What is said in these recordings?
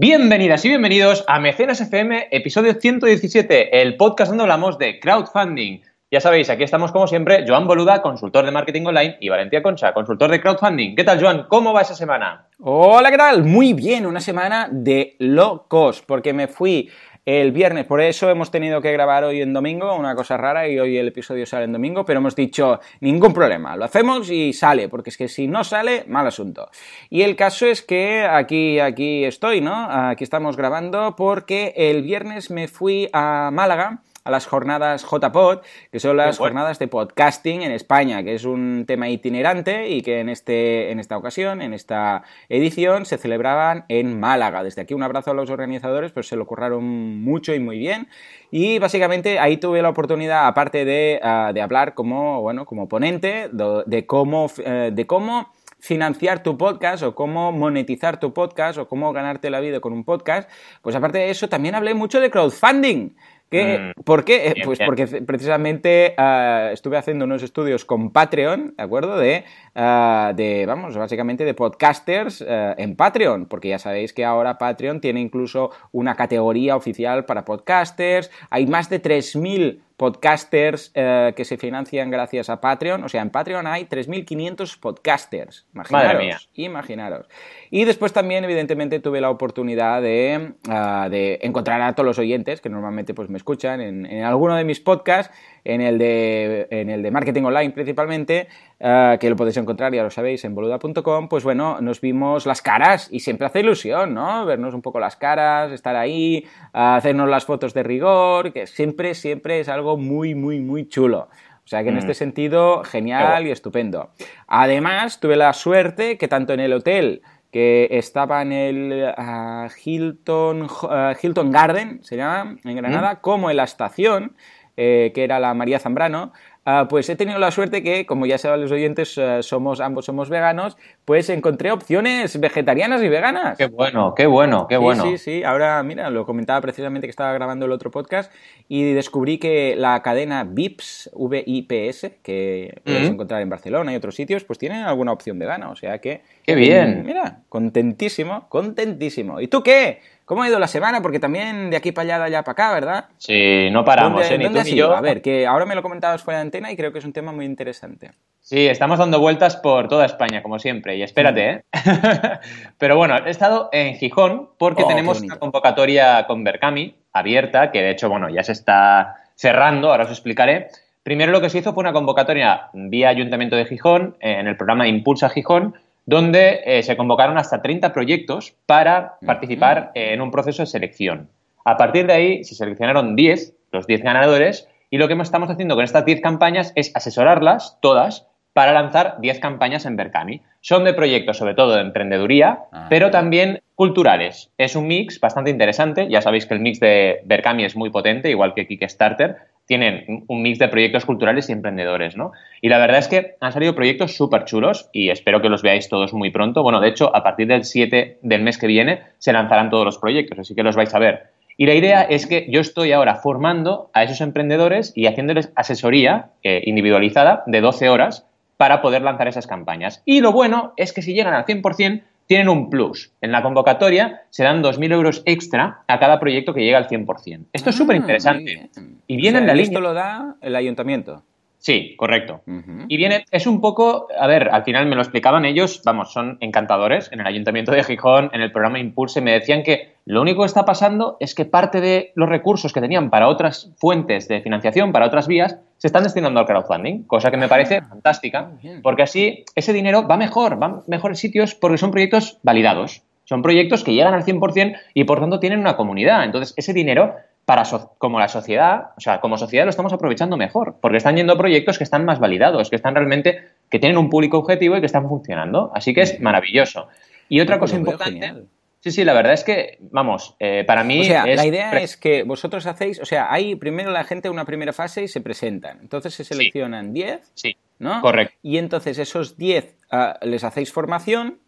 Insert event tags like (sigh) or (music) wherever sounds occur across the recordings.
Bienvenidas y bienvenidos a Mecenas FM, episodio 117, el podcast donde hablamos de crowdfunding. Ya sabéis, aquí estamos como siempre, Joan Boluda, consultor de marketing online, y Valentía Concha, consultor de crowdfunding. ¿Qué tal, Joan? ¿Cómo va esa semana? Hola, ¿qué tal? Muy bien, una semana de locos, porque me fui el viernes, por eso hemos tenido que grabar hoy en domingo, una cosa rara, y hoy el episodio sale en domingo, pero hemos dicho, ningún problema, lo hacemos y sale, porque es que si no sale, mal asunto. Y el caso es que aquí, aquí estoy, ¿no? Aquí estamos grabando porque el viernes me fui a Málaga a las jornadas JPod, que son las jornadas de podcasting en España, que es un tema itinerante y que en, este, en esta ocasión, en esta edición, se celebraban en Málaga. Desde aquí un abrazo a los organizadores, pues se lo curraron mucho y muy bien. Y básicamente ahí tuve la oportunidad, aparte de, ah, hablar como, bueno, como ponente, de, cómo, eh, de cómo financiar tu podcast o cómo monetizar tu podcast o cómo ganarte la vida con un podcast, pues aparte de eso también hablé mucho de crowdfunding. Mm. ¿Por qué? pues porque precisamente ah, estuve haciendo unos estudios con Patreon, ¿de acuerdo? De, ah, de vamos, básicamente de podcasters ah, en Patreon, porque ya sabéis que ahora Patreon tiene incluso una categoría oficial para podcasters, hay más de 3.000 podcasters eh, que se financian gracias a Patreon. O sea, en Patreon hay 3.500 podcasters. Imaginaros. Imaginaros. Y después también, evidentemente, tuve la oportunidad de, ah, de, encontrar a todos los oyentes que normalmente pues, me escuchan en, en alguno de mis podcasts en el de, en el de marketing online principalmente, eh, que lo podéis encontrar, ya lo sabéis, en boluda.com, pues bueno, nos vimos las caras y siempre hace ilusión, ¿no? Vernos un poco las caras, estar ahí, hacernos las fotos de rigor, que siempre, siempre es algo muy, muy, muy chulo. O sea que en mm. este sentido, genial y estupendo. Además, tuve la suerte que tanto en el hotel que estaba en el ah, Hilton, ah, Hilton Garden, se llama, en Granada, mm. como en la estación, eh, que era la María Zambrano, ah, pues he tenido la suerte que, como ya saben los oyentes, eh, somos, ambos somos veganos, pues encontré opciones vegetarianas y veganas. Qué bueno, qué bueno, qué bueno. Sí, sí, ahora, mira, lo comentaba precisamente que estaba grabando el otro podcast y descubrí que la cadena VIPS, V-I-P-S, que puedes encontrar en Barcelona y otros sitios, pues tiene alguna opción vegana, o sea que... ¡Qué bien! Mira, contentísimo, contentísimo. ¿Y tú qué? ¿Cómo ha ido la semana? Porque también de aquí para allá, de allá para acá, ¿verdad? Sí, no paramos, ¿eh? Ni tú ni yo. A ver, que ahora me lo comentabas fuera de antena y creo que es un tema muy interesante. Sí, estamos dando vueltas por toda España, como siempre, y espérate, ¿eh? (laughs) Pero bueno, he estado en Gijón porque oh, tenemos una convocatoria con Berkami abierta, que de hecho, bueno, ya se está cerrando, ahora os explicaré. Primero lo que se hizo fue una convocatoria vía Ayuntamiento de Gijón, en el programa Impulsa Gijón, donde eh, se convocaron hasta 30 proyectos para participar en un proceso de selección. A partir de ahí se seleccionaron 10, los 10 ganadores, y lo que estamos haciendo con estas 10 campañas es asesorarlas todas para lanzar 10 campañas en Berkami. Son de proyectos sobre todo de emprendeduría, ah, pero también culturales. Es un mix bastante interesante. Ya sabéis que el mix de Berkami es muy potente, igual que Kickstarter. Tienen un mix de proyectos culturales y emprendedores, ¿no? Y la verdad es que han salido proyectos súper chulos y espero que los veáis todos muy pronto. Bueno, de hecho, a partir del 7 del mes que viene se lanzarán todos los proyectos, así que los vais a ver. Y la idea es que yo estoy ahora formando a esos emprendedores y haciéndoles asesoría eh, individualizada de 12 horas para poder lanzar esas campañas. Y lo bueno es que si llegan al 100%, tienen un plus. En la convocatoria se dan 2.000 euros extra a cada proyecto que llega al 100%. Esto es ah, súper interesante. Y viene en la línea. Esto lo da el ayuntamiento. Sí, correcto. Y viene, es un poco, a ver, al final me lo explicaban ellos, vamos, son encantadores en el Ayuntamiento de Gijón, en el programa Impulse, me decían que lo único que está pasando es que parte de los recursos que tenían para otras fuentes de financiación, para otras vías, se están destinando al crowdfunding, cosa que me parece ah, fantástica, porque así ese dinero va mejor, va a mejores sitios porque son proyectos validados. Son proyectos que llegan al 100% y por tanto tienen una comunidad. Entonces, ese dinero para como la sociedad, o sea, como sociedad lo estamos aprovechando mejor, porque están yendo proyectos que están más validados, que están realmente, que tienen un público objetivo y que están funcionando. Así que es maravilloso. Y otra cosa importante. Sí, sí, la verdad es que, vamos, eh, para mí. O sea, la idea es que vosotros hacéis, o sea, hay primero la gente una primera fase y se presentan. Entonces se seleccionan 10. Sí. ¿No? Correcto. Y entonces esos 10 ah, les hacéis formación,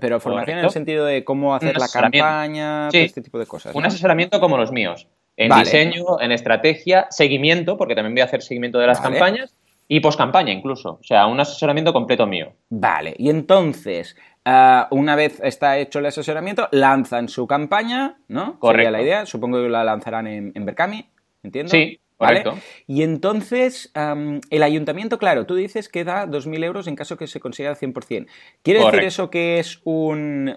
pero formación en el sentido de cómo hacer la campaña, este tipo de cosas. Un asesoramiento como los míos en diseño, en estrategia, seguimiento, porque también voy a hacer seguimiento de las campañas, y poscampaña incluso. O sea, un asesoramiento completo mío. Vale, y entonces, Ah, una vez está hecho el asesoramiento, lanzan su campaña, ¿no? Correcto. Sería la idea. Supongo que la lanzarán en, en Berkami, ¿entiendo? Sí, ¿Vale? correcto. Y entonces, el ayuntamiento, claro, tú dices que da 2.000 euros en caso que se consiga el 100%. ¿Quiere decir Correcto. eso que es un,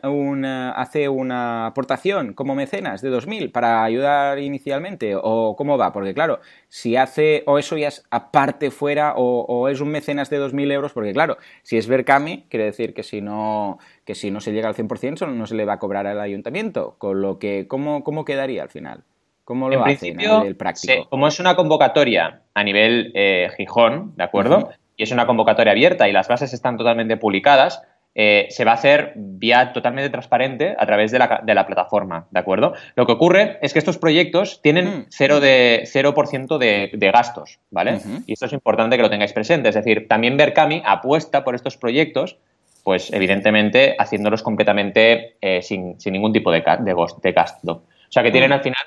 hace una aportación como mecenas de 2.000 para ayudar inicialmente? ¿O cómo va? Porque claro, si hace, o eso ya es aparte fuera, o, o es un mecenas de 2.000 euros, porque claro, si es Berkami, quiere decir que si no, que si no se llega al 100%, solo no se le va a cobrar al ayuntamiento. Con lo que, ¿cómo, cómo quedaría al final? ¿Cómo lo En hacen a principio, nivel práctico? se- como es una convocatoria a nivel eh, Gijón, ¿de acuerdo? Y es una convocatoria abierta y las bases están totalmente publicadas, eh, se va a hacer vía totalmente transparente a través de la, de la plataforma, ¿de acuerdo? Lo que ocurre es que estos proyectos tienen Mm. cero de, 0% de, de gastos, ¿vale? Y esto es importante que lo tengáis presente. Es decir, también Berkami apuesta por estos proyectos, pues evidentemente haciéndolos completamente eh, sin, sin ningún tipo de, de, gasto. O sea que tienen al final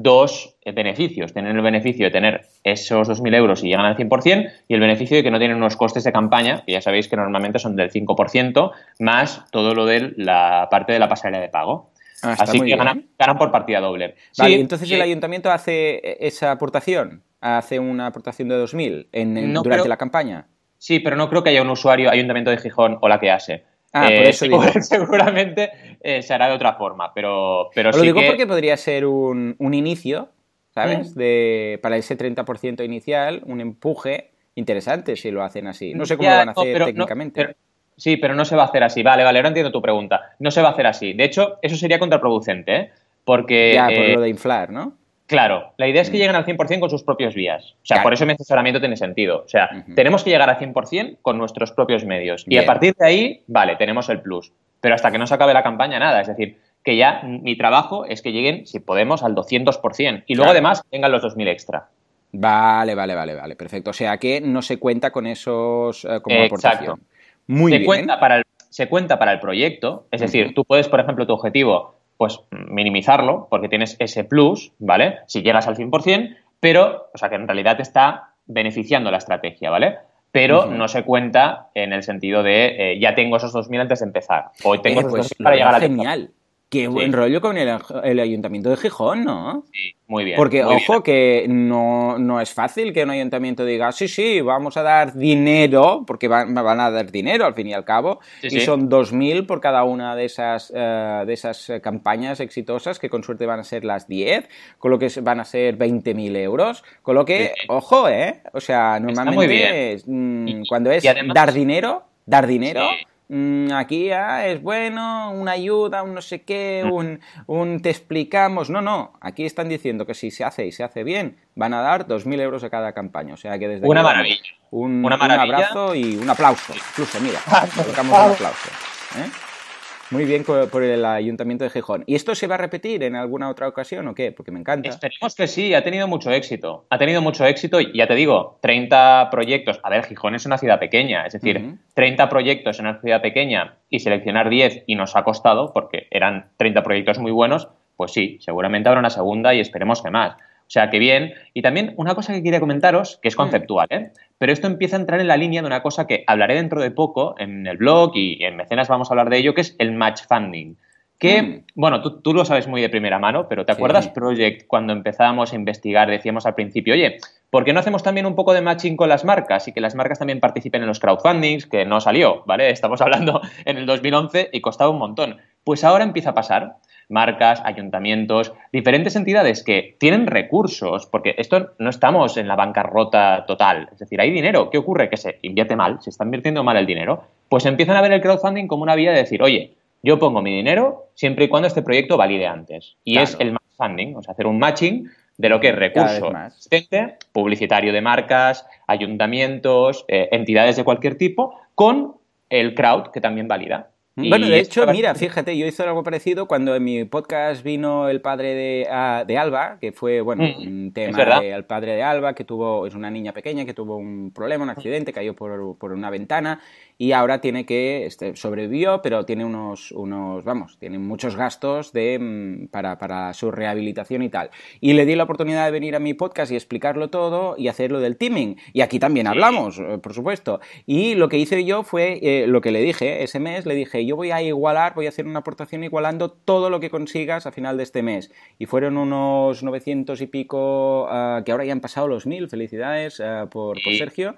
dos eh, beneficios. Tienen el beneficio de tener esos 2.000 euros y llegan al 100% y el beneficio de que no tienen unos costes de campaña, que ya sabéis que normalmente son del 5%, más todo lo de la parte de la pasarela de pago. Ah, Así que ganan, ganan por partida doble. Vale, Sí, entonces el ayuntamiento hace esa aportación, hace una aportación de 2.000 en, en- No durante creo- la campaña. Sí, pero no creo que haya un usuario, Ayuntamiento de Gijón o la que hace. Ah, por eso (laughs) digo. Seguramente eh, se hará de otra forma, pero, pero lo sí digo que... porque podría ser un, un inicio, ¿sabes? Mm. De, para ese 30% inicial, un empuje interesante si lo hacen así. No sé cómo Ya, lo van a no, hacer pero no, técnicamente. pero- sí, pero no se va a hacer así. Vale, vale, ahora entiendo tu pregunta. No se va a hacer así. De hecho, eso sería contraproducente, ¿eh? Porque, ya, por eh, lo de inflar, ¿no? claro, la idea es que Mm. lleguen al 100% con sus propios vías. O sea, Claro. por eso mi asesoramiento tiene sentido. O sea, tenemos que llegar al 100% con nuestros propios medios. Y a partir de ahí, vale, tenemos el plus. Pero hasta que no se acabe la campaña, nada. Es decir, que ya mi trabajo es que lleguen, si podemos, al 200%. Y luego, Claro. además, vengan los 2.000 extra. Vale, vale, vale, vale, perfecto. O sea que no se cuenta con esos eh, como Exacto. aportación. Muy se bien. Cuenta para el, se cuenta para el proyecto, es decir, tú puedes, por ejemplo, tu objetivo, pues minimizarlo, porque tienes ese plus, ¿vale? Si llegas al 100%, pero, o sea, que en realidad te está beneficiando la estrategia, ¿vale? Pero Ujú. no se cuenta en el sentido de eh, ya tengo esos 2.000 antes de empezar, o tengo Eh, esos pues 2.000 lo para llegar al genial. Qué buen rollo con el, el ayuntamiento de Gijón, ¿no? Sí, muy bien. Porque, muy ojo, bien. que no, no es fácil que un ayuntamiento diga, sí, sí, vamos a dar dinero, porque van, van a dar dinero al fin y al cabo, Sí, y sí. son 2.000 por cada una de esas, eh, de esas eh, campañas exitosas, que con suerte van a ser las 10, con lo que van a ser 20.000 euros, con lo que, ojo, ¿eh? O sea, normalmente es, mm, Y- cuando es además- dar dinero, dar dinero... Mm, Aquí ah, es bueno, una ayuda, un no sé qué, Mm. un, un te explicamos. No, no, aquí están diciendo que si se hace y se hace bien, van a dar 2.000 euros a cada campaña. O sea que desde Una aquí, maravilla. Un, Una un abrazo y un aplauso. Incluso, mira, colocamos un aplauso. ¿eh? Muy bien por el Ayuntamiento de Gijón. ¿Y esto se va a repetir en alguna otra ocasión o qué? Porque me encanta. Esperemos que sí, ha tenido mucho éxito. Ha tenido mucho éxito y ya te digo, 30 proyectos. A ver, Gijón es una ciudad pequeña, es decir, Ujú. 30 proyectos en una ciudad pequeña y seleccionar 10 y nos ha costado, porque eran 30 proyectos muy buenos, pues sí, seguramente habrá una segunda y esperemos que más. O sea, que bien. Y también una cosa que quería comentaros, que es conceptual, ¿eh? pero esto empieza a entrar en la línea de una cosa que hablaré dentro de poco en el blog y en Mecenas vamos a hablar de ello, que es el match funding. Que, Mm. bueno, tú, tú lo sabes muy de primera mano, pero ¿te Sí. acuerdas, Project, cuando empezábamos a investigar, decíamos al principio, oye, ¿por qué no hacemos también un poco de matching con las marcas y que las marcas también participen en los crowdfundings? Que no salió, ¿vale? (laughs) Estamos hablando en el 2011 y costaba un montón. Pues ahora empieza a pasar. Marcas, ayuntamientos, diferentes entidades que tienen recursos, porque esto no estamos en la bancarrota total, es decir, hay dinero. ¿Qué ocurre? Que se invierte mal, se está invirtiendo mal el dinero. Pues empiezan a ver el crowdfunding como una vía de decir, oye, yo pongo mi dinero siempre y cuando este proyecto valide antes. Y Claro. es el funding, o sea, hacer un matching de lo que es recurso existente, publicitario de marcas, ayuntamientos, eh, entidades de cualquier tipo, con el crowd que también valida. Bueno, de hecho, mira, fíjate, yo hice algo parecido cuando en mi podcast vino el padre de, ah, de Alba, que fue, bueno, Mm, un tema del padre de Alba, que tuvo, es una niña pequeña que tuvo un problema, un accidente, cayó por, por una ventana y ahora tiene que, este, sobrevivió, pero tiene unos, unos vamos, tiene muchos gastos de, mm, para, para su rehabilitación y tal. Y le di la oportunidad de venir a mi podcast y explicarlo todo y hacerlo del teaming. Y aquí también hablamos, eh, por supuesto. Y lo que hice yo fue, eh, lo que le dije, ese mes le dije, yo voy a igualar, voy a hacer una aportación igualando todo lo que consigas a final de este mes. Y fueron unos 900 y pico, ah, que ahora ya han pasado los 1000, felicidades ah, por, Sergio.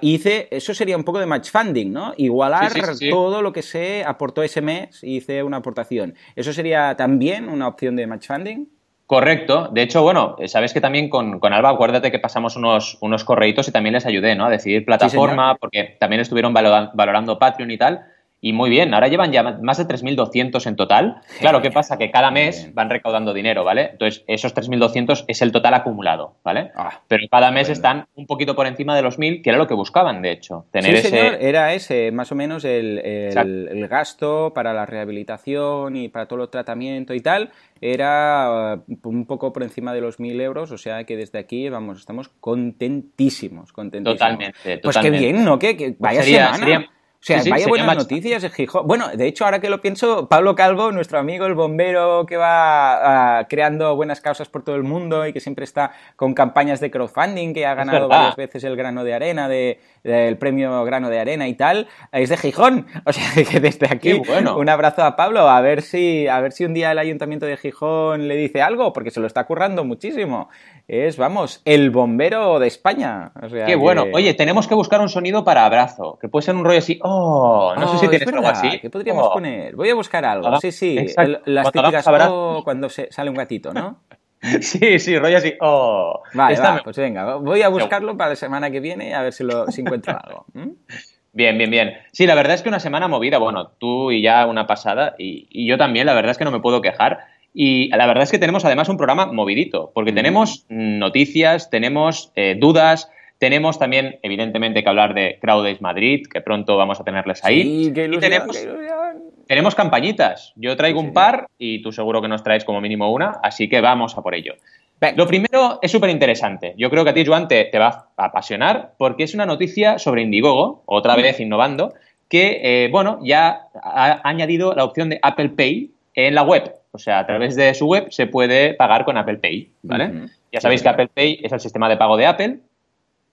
Hice, eso sería un poco de match funding, ¿no? Igualar todo lo que se aportó ese mes, hice una aportación. ¿Eso sería también una opción de match funding? Correcto. De hecho, bueno, sabes que también con, Alba, acuérdate que pasamos unos, unos correitos y también les ayudé, ¿no? A decidir plataforma, porque también estuvieron valorando Patreon y tal. Y muy bien, ahora llevan ya más de 3.200 en total. Claro, ¿qué pasa? Que cada mes van recaudando dinero, ¿vale? Entonces, esos 3.200 es el total acumulado, ¿vale? Ah, Pero cada mes están un poquito por encima de los 1.000, que era lo que buscaban, de hecho. Tener sí, señor, era ese, más o menos el, el, gasto para la rehabilitación y para todo el tratamiento y tal, era uh, un poco por encima de los 1.000 euros, o sea que desde aquí, vamos, estamos contentísimos, contentísimos. Totalmente, Pues qué bien, ¿no? Que, vaya semana. O sea, vaya buenas noticias de Gijón. Bueno, de hecho, ahora que lo pienso, Pablo Calvo, nuestro amigo, el bombero que va ah, creando buenas causas por todo el mundo y que siempre está con campañas de crowdfunding, que ha ganado varias veces el grano de arena, de, del premio grano de arena y tal, es de Gijón. (laughs) O sea, que desde aquí un abrazo a Pablo, a ver si, a ver si un día el ayuntamiento de Gijón le dice algo, porque se lo está currando muchísimo es, vamos, el bombero de España. Qué bueno. Oye, tenemos que buscar un sonido para abrazo, que puede ser un rollo así, oh, no sé si oh, tienes algo así. ¿Qué podríamos oh. poner? Voy a buscar algo. sí, sí, las típicas oh, cuando se, sale un gatito, ¿no? (laughs) sí, sí, rollo así, oh. Vale, pues venga, voy a buscarlo para la semana que viene a ver si, lo, si encuentro algo. (laughs) Bien, bien, bien. Sí, la verdad es que una semana movida, bueno, tú y ya una pasada, y, y yo también, la verdad es que no me puedo quejar. Y la verdad es que tenemos además un programa movidito, porque tenemos noticias, tenemos eh, dudas, tenemos también, evidentemente, que hablar de Crowdays Madrid, que pronto vamos a tenerles ahí. y tenemos, tenemos campañitas. Yo traigo un par y tú seguro que nos traes como mínimo una, así que vamos a por ello. Lo primero es súper interesante. Yo creo que a ti, Juan, te, va a apasionar porque es una noticia sobre Indiegogo, otra vez innovando, que, eh, bueno, ya ha añadido la opción de Apple Pay en la web. O sea, a través de su web se puede pagar con Apple Pay, ¿vale? Ya sabéis que Apple Pay es el sistema de pago de Apple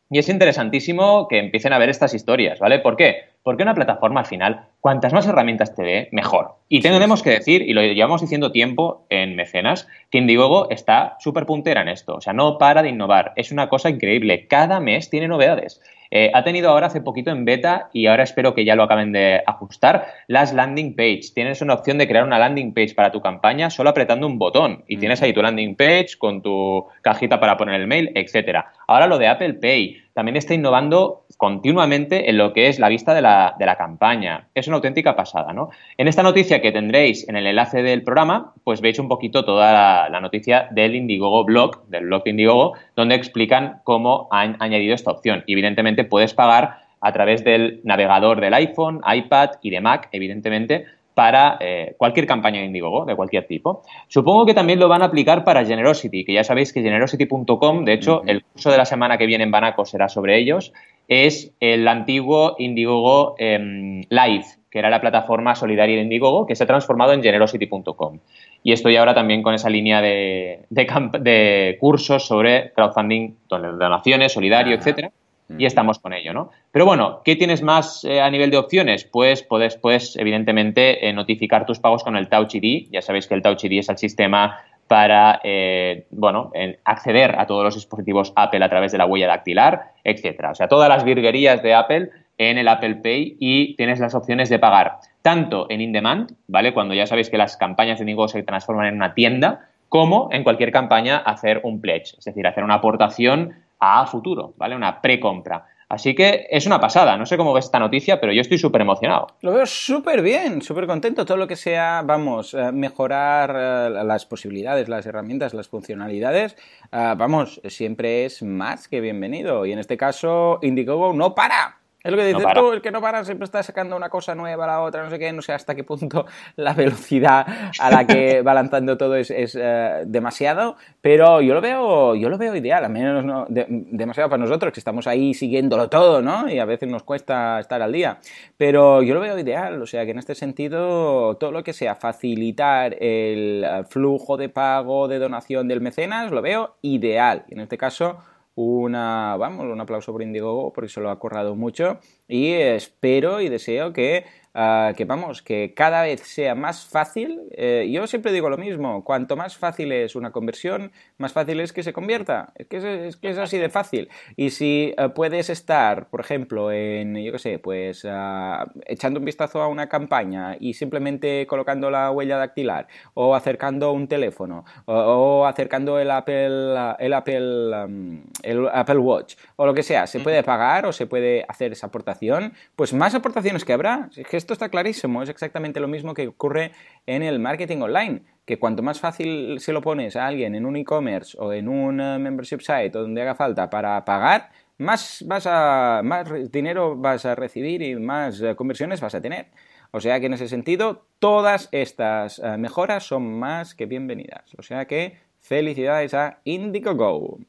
y es interesantísimo que empiecen a ver estas historias, ¿vale? ¿Por qué? Porque una plataforma al final, cuantas más herramientas te dé, mejor. Y tenemos que decir, y lo llevamos diciendo tiempo en Mecenas, que Indiegogo está súper puntera en esto. O sea, no para de innovar. Es una cosa increíble. Cada mes tiene novedades. Eh, ha tenido ahora hace poquito en beta y ahora espero que ya lo acaben de ajustar las landing page. Tienes una opción de crear una landing page para tu campaña solo apretando un botón y tienes ahí tu landing page con tu cajita para poner el mail, etcétera. Ahora lo de Apple Pay también está innovando continuamente en lo que es la vista de la, de la, campaña. Es una auténtica pasada, ¿no? En esta noticia que tendréis en el enlace del programa, pues veis un poquito toda la, noticia del Indiegogo blog, del blog de Indiegogo, donde explican cómo han añadido esta opción. evidentemente puedes pagar a través del navegador del iPhone, iPad y de Mac, evidentemente, para eh, cualquier campaña de Indiegogo, de cualquier tipo. Supongo que también lo van a aplicar para Generosity, que ya sabéis que generosity.com, de hecho, el curso de la semana que viene en Banaco será sobre ellos, es el antiguo Indiegogo em, Live, que era la plataforma solidaria de Indiegogo, que se ha transformado en generosity.com. Y estoy ahora también con esa línea de, de, cursos sobre crowdfunding, donaciones, solidario, etcétera y estamos con ello, ¿no? Pero bueno, ¿qué tienes más eh, a nivel de opciones? Pues puedes, puedes evidentemente, eh, notificar tus pagos con el Touch ID. Ya sabéis que el Touch ID es el sistema para, eh, bueno, acceder a todos los dispositivos Apple a través de la huella dactilar, etcétera. O sea, todas las virguerías de Apple en el Apple Pay y tienes las opciones de pagar tanto en in-demand, ¿vale? Cuando ya sabéis que las campañas de negocio se transforman en una tienda, como en cualquier campaña hacer un pledge, es decir, hacer una aportación a futuro, ¿vale? Una precompra. Así que es una pasada. No sé cómo ves esta noticia, pero yo estoy súper emocionado. Lo veo súper bien, súper contento. Todo lo que sea, vamos, eh, mejorar eh, las posibilidades, las herramientas, las funcionalidades, eh, vamos, siempre es más que bienvenido. Y en este caso, Indiegogo no para. Es lo que dices tú, el que no para siempre está sacando una cosa nueva a la otra, no sé qué, no sé hasta qué punto (laughs) la velocidad a la que (laughs) va lanzando todo es, eh, demasiado, pero yo lo veo, yo lo veo ideal, al menos no, demasiado para nosotros, que estamos ahí siguiéndolo todo, ¿no? Y a veces nos cuesta estar al día, pero yo lo veo ideal, o sea que en este sentido, todo lo que sea facilitar el flujo de pago, de donación del mecenas, lo veo ideal. En este caso, una, vamos, un aplauso por Indiegogo porque se lo ha currado mucho y espero y deseo que Ah, que vamos, que cada vez sea más fácil. Eh, yo siempre digo lo mismo, cuanto más fácil es una conversión, más fácil es que se convierta. Es que es, que es así de fácil. Y si eh, puedes estar, por ejemplo, en, yo qué sé, pues ah, echando un vistazo a una campaña y simplemente colocando la huella dactilar o acercando un teléfono o, acercando el Apple, el Apple, um, el Apple Watch o lo que sea, se puede pagar o se puede hacer esa aportación, pues más aportaciones que habrá. Es que esto está clarísimo, es exactamente lo mismo que ocurre en el marketing online, que cuanto más fácil se lo pones a alguien en un e-commerce o en un eh, membership site o donde haga falta para pagar, más, vas a, más dinero vas a recibir y más eh, conversiones vas a tener. O sea que en ese sentido, todas estas eh, mejoras son más que bienvenidas. O sea que felicidades a Indiegogo.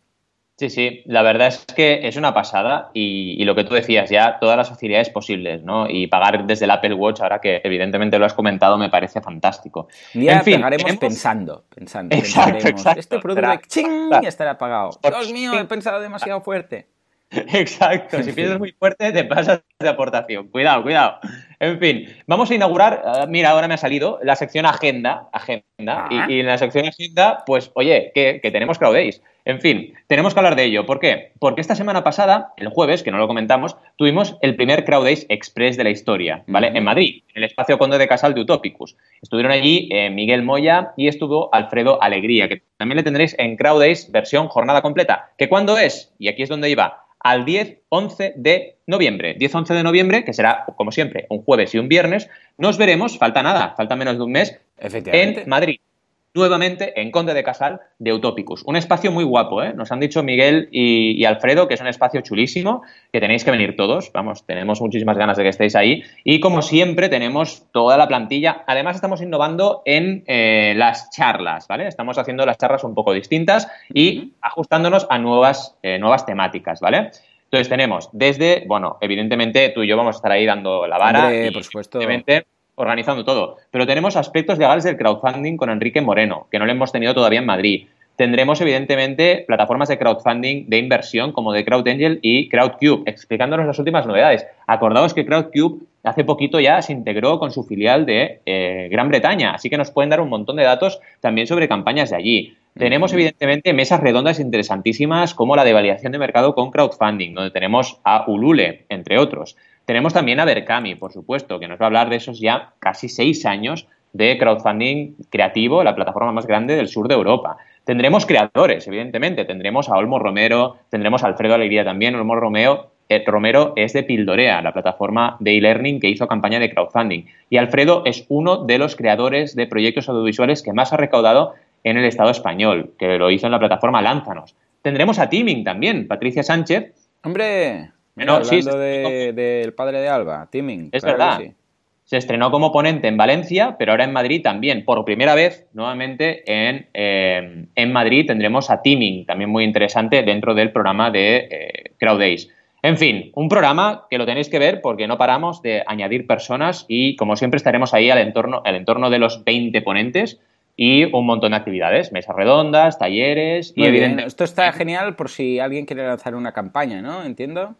Sí, sí, la verdad es que es una pasada y, lo que tú decías, ya todas las facilidades posibles, ¿no? Y pagar desde el Apple Watch, ahora que evidentemente lo has comentado, me parece fantástico. Ya en fin, pagaremos pensando, pensando. Exacto, exacto. Este producto ¡ching! estará pagado. Dios mío, he pensado demasiado fuerte. (laughs) Exacto, si piensas muy fuerte te pasas de aportación. Cuidado, cuidado. En fin, vamos a inaugurar, eh, mira, ahora me ha salido la sección agenda, agenda, y, ah. en la sección agenda, pues oye, que, que tenemos CrowdAce. En fin, tenemos que hablar de ello. ¿Por qué? Porque esta semana pasada, el jueves, que no lo comentamos, tuvimos el primer CrowdAce Express de la historia, ¿vale? En Madrid, en el espacio Conde de Casal de Utopicus. Estuvieron allí eh, Miguel Moya y estuvo Alfredo Alegría, que también le tendréis en CrowdAce versión jornada completa. ¿Que cuándo es? Y aquí es donde iba al 10-11 de noviembre. 10-11 de noviembre, que será, como siempre, un jueves y un viernes, nos veremos, falta nada, falta menos de un mes, en Madrid nuevamente en Conde de Casal de Utopicus. Un espacio muy guapo, ¿eh? Nos han dicho Miguel y, Alfredo que es un espacio chulísimo, que tenéis que venir todos. Vamos, tenemos muchísimas ganas de que estéis ahí. Y como siempre, tenemos toda la plantilla. Además, estamos innovando en eh, las charlas, ¿vale? Estamos haciendo las charlas un poco distintas y ajustándonos a nuevas, eh, nuevas temáticas, ¿vale? Entonces tenemos desde, bueno, evidentemente tú y yo vamos a estar ahí dando la vara. por supuesto organizando todo. Pero tenemos aspectos legales del crowdfunding con Enrique Moreno, que no lo hemos tenido todavía en Madrid. Tendremos, evidentemente, plataformas de crowdfunding de inversión como de CrowdAngel y CrowdCube, explicándonos las últimas novedades. Acordaos que CrowdCube hace poquito ya se integró con su filial de eh, Gran Bretaña, así que nos pueden dar un montón de datos también sobre campañas de allí. Tenemos, evidentemente, mesas redondas interesantísimas como la de validación de mercado con crowdfunding, donde tenemos a Ulule, entre otros. Tenemos también a Berkami, por supuesto, que nos va a hablar de esos ya casi seis años de crowdfunding creativo, la plataforma más grande del sur de Europa. Tendremos creadores, evidentemente. Tendremos a Olmo Romero, tendremos a Alfredo Alegría también. Olmo Romeo, eh, Romero es de Pildorea, la plataforma de e-learning que hizo campaña de crowdfunding. Y Alfredo es uno de los creadores de proyectos audiovisuales que más ha recaudado en el Estado español, que lo hizo en la plataforma Lánzanos. Tendremos a Teaming también, Patricia Sánchez. ¡Hombre! No, sí, del padre de Alba, Timing. Es verdad. Se estrenó como ponente en Valencia, pero ahora en Madrid también. Por primera vez, nuevamente, en, eh, en Madrid tendremos a Timing, también muy interesante dentro del programa de eh, CrowdAce. En fin, un programa que lo tenéis que ver porque no paramos de añadir personas y, como siempre, estaremos ahí al entorno, al entorno de los 20 ponentes y un montón de actividades, mesas redondas, talleres y evidentemente... Esto está genial por si alguien quiere lanzar una campaña, ¿no? Entiendo.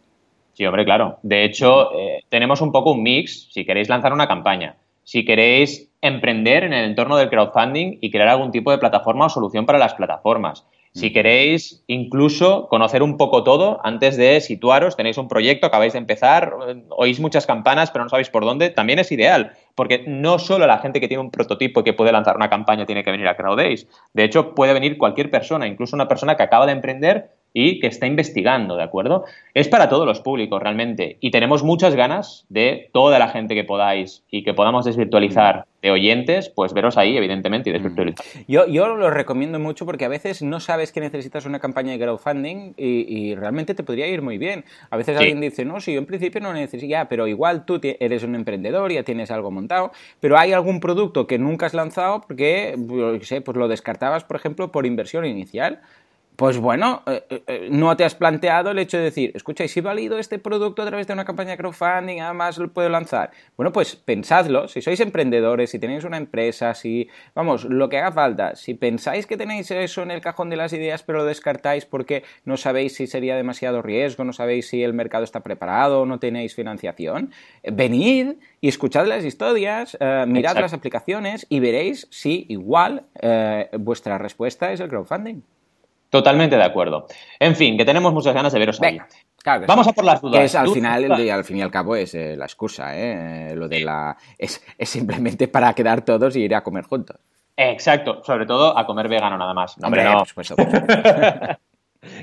Sí, hombre, claro. De hecho, eh, tenemos un poco un mix si queréis lanzar una campaña, si queréis emprender en el entorno del crowdfunding y crear algún tipo de plataforma o solución para las plataformas. Si queréis incluso conocer un poco todo antes de situaros, tenéis un proyecto, acabáis de empezar, oís muchas campanas pero no sabéis por dónde, también es ideal, porque no solo la gente que tiene un prototipo y que puede lanzar una campaña tiene que venir a CrowdAce. De hecho, puede venir cualquier persona, incluso una persona que acaba de emprender y que está investigando, ¿de acuerdo? Es para todos los públicos realmente y tenemos muchas ganas de toda la gente que podáis y que podamos desvirtualizar de oyentes, pues veros ahí, evidentemente, y desvirtualizar. Yo, yo lo recomiendo mucho porque a veces no sabes que necesitas una campaña de crowdfunding y, realmente te podría ir muy bien. A veces alguien dice, no, si yo en principio no necesito, ya, pero igual tú eres un emprendedor, ya tienes algo montado, pero hay algún producto que nunca has lanzado porque, sé, pues lo descartabas, por ejemplo, por inversión inicial pues bueno, eh, eh, no te has planteado el hecho de decir, escucha, ¿y si valido este producto a través de una campaña de crowdfunding, además lo puedo lanzar? Bueno, pues pensadlo, si sois emprendedores, si tenéis una empresa, si, vamos, lo que haga falta, si pensáis que tenéis eso en el cajón de las ideas pero lo descartáis porque no sabéis si sería demasiado riesgo, no sabéis si el mercado está preparado, no tenéis financiación, venid y escuchad las historias, mirad las aplicaciones y veréis si igual vuestra respuesta es el crowdfunding. Totalmente de acuerdo. En fin, que tenemos muchas ganas de veros Venga, Vamos a por las dudas. es al final, al fin y al cabo, es eh, la excusa, ¿eh? Lo de la. Es, simplemente para quedar todos y ir a comer juntos. Exacto, sobre todo a comer vegano nada más. No, hombre, no. (laughs)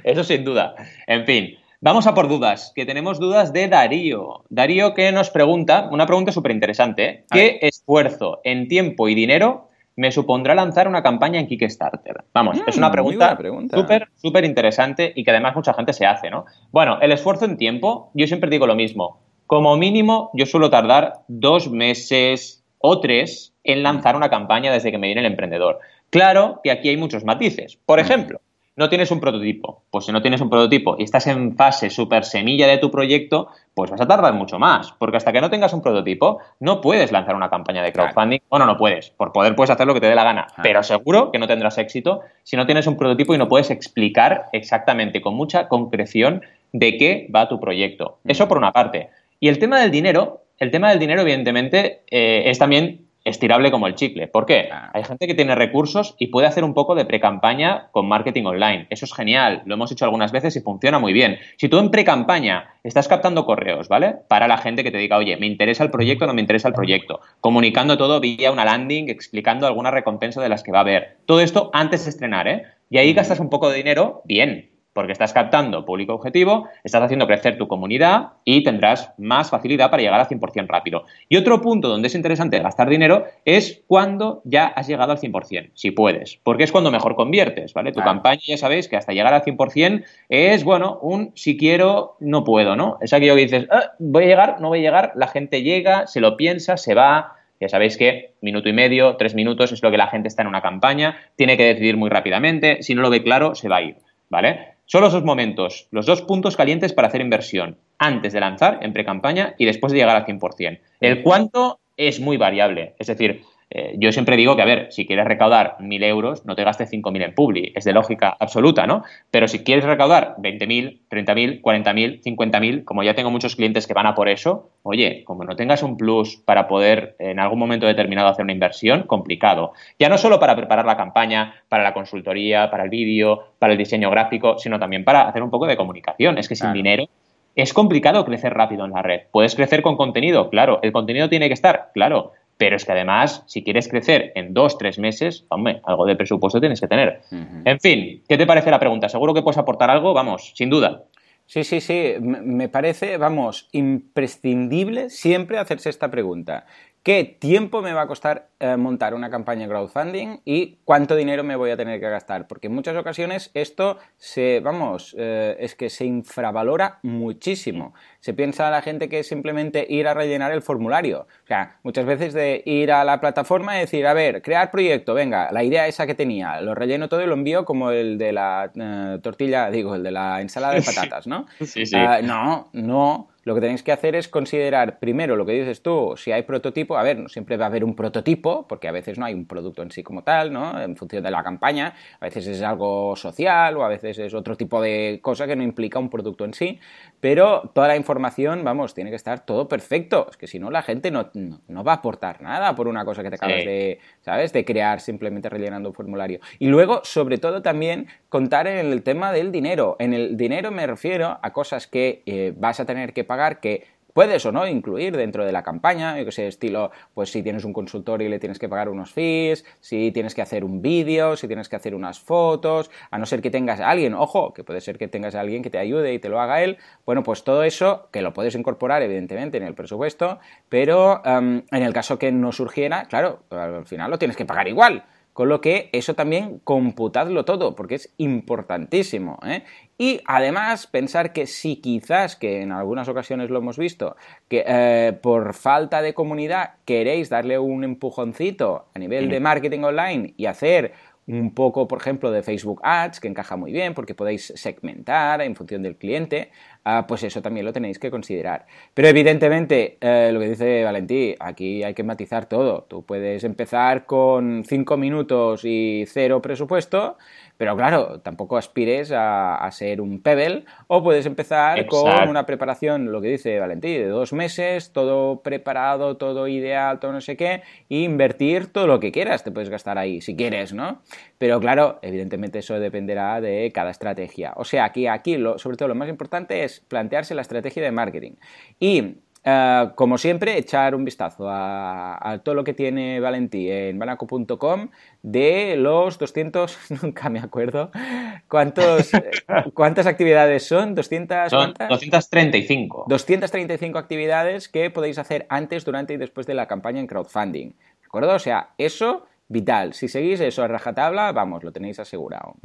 Eso sin duda. En fin, vamos a por dudas, que tenemos dudas de Darío. Darío que nos pregunta, una pregunta súper interesante, ¿eh? ¿qué esfuerzo en tiempo y dinero me supondrá lanzar una campaña en Kickstarter? Vamos, es una mm, pregunta súper, súper interesante y que además mucha gente se hace, ¿no? Bueno, el esfuerzo en tiempo, yo siempre digo lo mismo. Como mínimo, yo suelo tardar dos meses o tres en lanzar una campaña desde que me viene el emprendedor. Claro que aquí hay muchos matices. Por ejemplo, no tienes un prototipo. Pues si no tienes un prototipo y estás en fase súper semilla de tu proyecto, pues vas a tardar mucho más. Porque hasta que no tengas un prototipo, no puedes lanzar una campaña de crowdfunding. Bueno, no puedes. Por poder puedes hacer lo que te dé la gana. Pero seguro que no tendrás éxito si no tienes un prototipo y no puedes explicar exactamente con mucha concreción de qué va tu proyecto. Eso por una parte. Y el tema del dinero, el tema del dinero, evidentemente, eh, es también estirable como el chicle. ¿Por qué? Hay gente que tiene recursos y puede hacer un poco de pre-campaña con marketing online. Eso es genial, lo hemos hecho algunas veces y funciona muy bien. Si tú en pre-campaña estás captando correos, ¿vale? Para la gente que te diga, oye, me interesa el proyecto o no me interesa el proyecto, comunicando todo vía una landing, explicando alguna recompensa de las que va a haber. Todo esto antes de estrenar, ¿eh? Y ahí gastas un poco de dinero, bien, porque estás captando público objetivo, estás haciendo crecer tu comunidad y tendrás más facilidad para llegar al 100% rápido. Y otro punto donde es interesante gastar dinero es cuando ya has llegado al 100%, si puedes, porque es cuando mejor conviertes, ¿vale? Tu campaña ya sabéis que hasta llegar al 100% es, bueno, un si quiero, no puedo, ¿no? Es aquello que dices, ah, voy a llegar, no voy a llegar, la gente llega, se lo piensa, se va, ya sabéis que minuto y medio, tres minutos es lo que la gente está en una campaña, tiene que decidir muy rápidamente, si no lo ve claro, se va a ir, ¿vale? Son los dos momentos, los dos puntos calientes para hacer inversión, antes de lanzar en pre-campaña y después de llegar al 100%. El cuánto es muy variable, es decir, eh, yo siempre digo que, a ver, si quieres recaudar 1.000 euros, no te gastes 5.000 en Publi, es de lógica absoluta, ¿no? Pero si quieres recaudar 20.000, 30.000, 40.000, 50.000, como ya tengo muchos clientes que van a por eso, oye, como no tengas un plus para poder en algún momento determinado hacer una inversión, complicado. Ya no solo para preparar la campaña, para la consultoría, para el vídeo, para el diseño gráfico, sino también para hacer un poco de comunicación. Es que sin dinero es complicado crecer rápido en la red. ¿Puedes crecer con contenido? Claro. ¿El contenido tiene que estar? Claro. Pero es que además, si quieres crecer en dos, tres meses, hombre, algo de presupuesto tienes que tener. En fin, ¿qué te parece la pregunta? ¿Seguro que puedes aportar algo? Vamos, sin duda. Sí, sí, sí. Me parece, vamos, imprescindible siempre hacerse esta pregunta qué tiempo me va a costar eh, montar una campaña de crowdfunding y cuánto dinero me voy a tener que gastar. Porque en muchas ocasiones esto se, vamos, eh, es que se infravalora muchísimo. Se piensa a la gente que es simplemente ir a rellenar el formulario. O sea, muchas veces de ir a la plataforma y decir, a ver, crear proyecto, venga, la idea esa que tenía, lo relleno todo y lo envío como el de la eh, tortilla, digo, el de la ensalada de (laughs) patatas, ¿no? Sí, sí. Ah, no, no lo que tenéis que hacer es considerar primero lo que dices tú, si hay prototipo, a ver, no siempre va a haber un prototipo, porque a veces no hay un producto en sí como tal, ¿no? En función de la campaña, a veces es algo social o a veces es otro tipo de cosa que no implica un producto en sí, pero toda la información, vamos, tiene que estar todo perfecto, es que si no la gente no, va a aportar nada por una cosa que te acabas de, ¿sabes?, de crear simplemente rellenando un formulario. Y luego, sobre todo también, contar en el tema del dinero. En el dinero me refiero a cosas que eh, vas a tener que pagar que puedes o no incluir dentro de la campaña, yo que sé, estilo, pues si tienes un consultor y le tienes que pagar unos fees, si tienes que hacer un vídeo, si tienes que hacer unas fotos, a no ser que tengas a alguien, ojo, que puede ser que tengas a alguien que te ayude y te lo haga él, bueno, pues todo eso que lo puedes incorporar evidentemente en el presupuesto, pero em, en el caso que no surgiera, claro, al final lo tienes que pagar igual. Con lo que eso también computadlo todo, porque es importantísimo. ¿eh? Y además pensar que si quizás, que en algunas ocasiones lo hemos visto, que eh, por falta de comunidad queréis darle un empujoncito a nivel de marketing online y hacer un poco, por ejemplo, de Facebook Ads, que encaja muy bien porque podéis segmentar en función del cliente, ah, pues eso también lo tenéis que considerar. Pero evidentemente, eh, lo que dice Valentí, aquí hay que matizar todo. Tú puedes empezar con 5 minutos y cero presupuesto, pero claro, tampoco aspires a, ser un Pebble o puedes empezar con una preparación, lo que dice Valentí, de dos meses, todo preparado, todo ideal, todo no sé qué, e invertir todo lo que quieras, te puedes gastar ahí si quieres, ¿no? Pero claro, evidentemente eso dependerá de cada estrategia. O sea, aquí, aquí lo, sobre todo lo más importante es plantearse la estrategia de marketing. Y eh, como siempre, echar un vistazo a, todo lo que tiene Valentí en banaco.com de los 200, (laughs) nunca me acuerdo, ¿cuántos, (laughs) ¿cuántas actividades son? ¿200? Son 235. 235 actividades que podéis hacer antes, durante y después de la campaña en crowdfunding. ¿De acuerdo? O sea, eso vital. Si seguís eso a rajatabla, vamos, lo tenéis asegurado.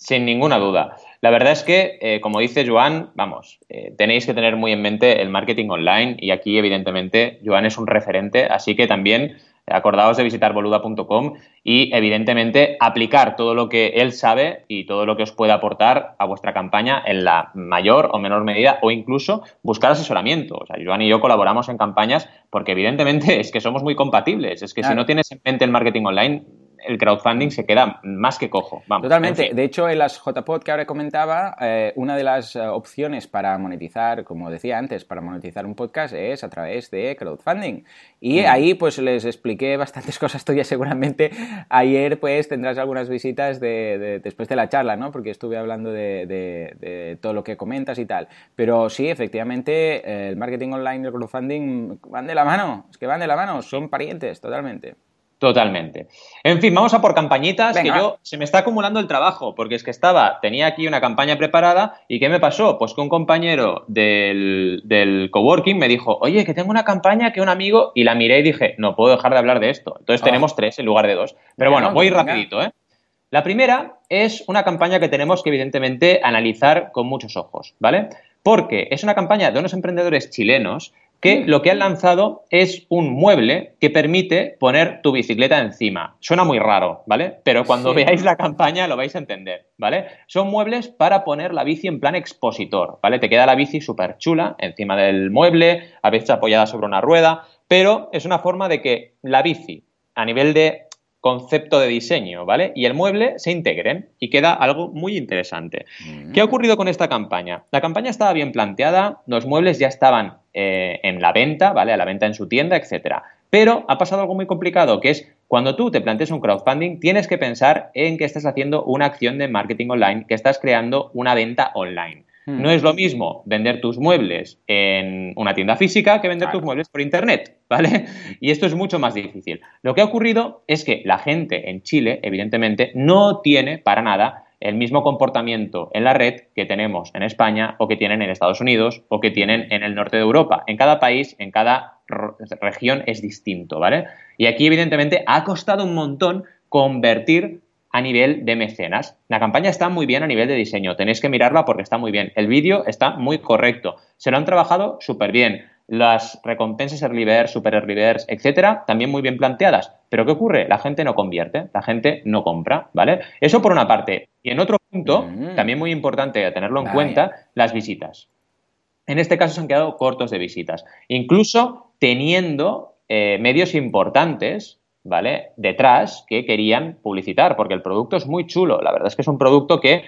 Sin ninguna duda. La verdad es que, eh, como dice Joan, vamos, eh, tenéis que tener muy en mente el marketing online y aquí, evidentemente, Joan es un referente, así que también acordaos de visitar boluda.com y, evidentemente, aplicar todo lo que él sabe y todo lo que os puede aportar a vuestra campaña en la mayor o menor medida o incluso buscar asesoramiento. O sea, Joan y yo colaboramos en campañas porque, evidentemente, (laughs) es que somos muy compatibles. Es que si no tienes en mente el marketing online, el crowdfunding se queda más que cojo. Totalmente. De hecho, en las JPod que ahora comentaba, eh, una de las eh, opciones para monetizar, como decía antes, para monetizar un podcast es a través de crowdfunding. Y mm. ahí pues les expliqué bastantes (laughs) cosas tuyas seguramente. Ayer pues tendrás algunas visitas de, después de la charla, ¿no? Porque estuve hablando de, de, todo lo que comentas y tal. Pero sí, efectivamente, el marketing online y el crowdfunding van de la mano. Es que van de la mano, son parientes, totalmente. Totalmente. En fin, vamos a por campañitas, que yo se me está acumulando el trabajo, porque es que estaba, tenía aquí una campaña preparada y ¿qué me pasó? Pues que un compañero del, del coworking me dijo, oye, que tengo una campaña que un amigo, y la miré y dije, no puedo dejar de hablar de esto. Entonces ah. tenemos tres en lugar de dos. Pero bueno, voy rapidito, ¿eh? La primera es una campaña que tenemos que evidentemente analizar con muchos ojos, ¿vale? Porque es una campaña de unos emprendedores chilenos que lo que han lanzado es un mueble que permite poner tu bicicleta encima. Suena muy raro, ¿vale? Pero cuando veáis la campaña lo vais a entender, ¿vale? Son muebles para poner la bici en plan expositor, ¿vale? Te queda la bici súper chula encima del mueble, a veces apoyada sobre una rueda, pero es una forma de que la bici, a nivel de concepto de diseño, ¿vale? Y el mueble se integren y queda algo muy interesante. Mm. ¿Qué ha ocurrido con esta campaña? La campaña estaba bien planteada, los muebles ya estaban eh, en la venta, ¿vale? A la venta en su tienda, etcétera. Pero ha pasado algo muy complicado, que es cuando tú te planteas un crowdfunding, tienes que pensar en que estás haciendo una acción de marketing online, que estás creando una venta online. Hmm. No es lo mismo vender tus muebles en una tienda física que vender tus muebles por internet, ¿vale? Y esto es mucho más difícil. Lo que ha ocurrido es que la gente en Chile, evidentemente, no tiene para nada el mismo comportamiento en la red que tenemos en España o que tienen en Estados Unidos o que tienen en el norte de Europa. En cada país, en cada región es distinto, ¿vale? Y aquí, evidentemente, ha costado un montón convertir a nivel de mecenas. La campaña está muy bien a nivel de diseño, tenéis que mirarla porque está muy bien. El vídeo está muy correcto, se lo han trabajado súper bien. Las recompensas early super early birds, etcétera, también muy bien planteadas. Pero ¿qué ocurre? La gente no convierte, la gente no compra, ¿vale? Eso por una parte. Y en otro punto, mm. también muy importante tenerlo en cuenta, las visitas. En este caso se han quedado cortos de visitas. Incluso teniendo eh, medios importantes ¿vale? Detrás que querían publicitar, porque el producto es muy chulo. La verdad es que es un producto que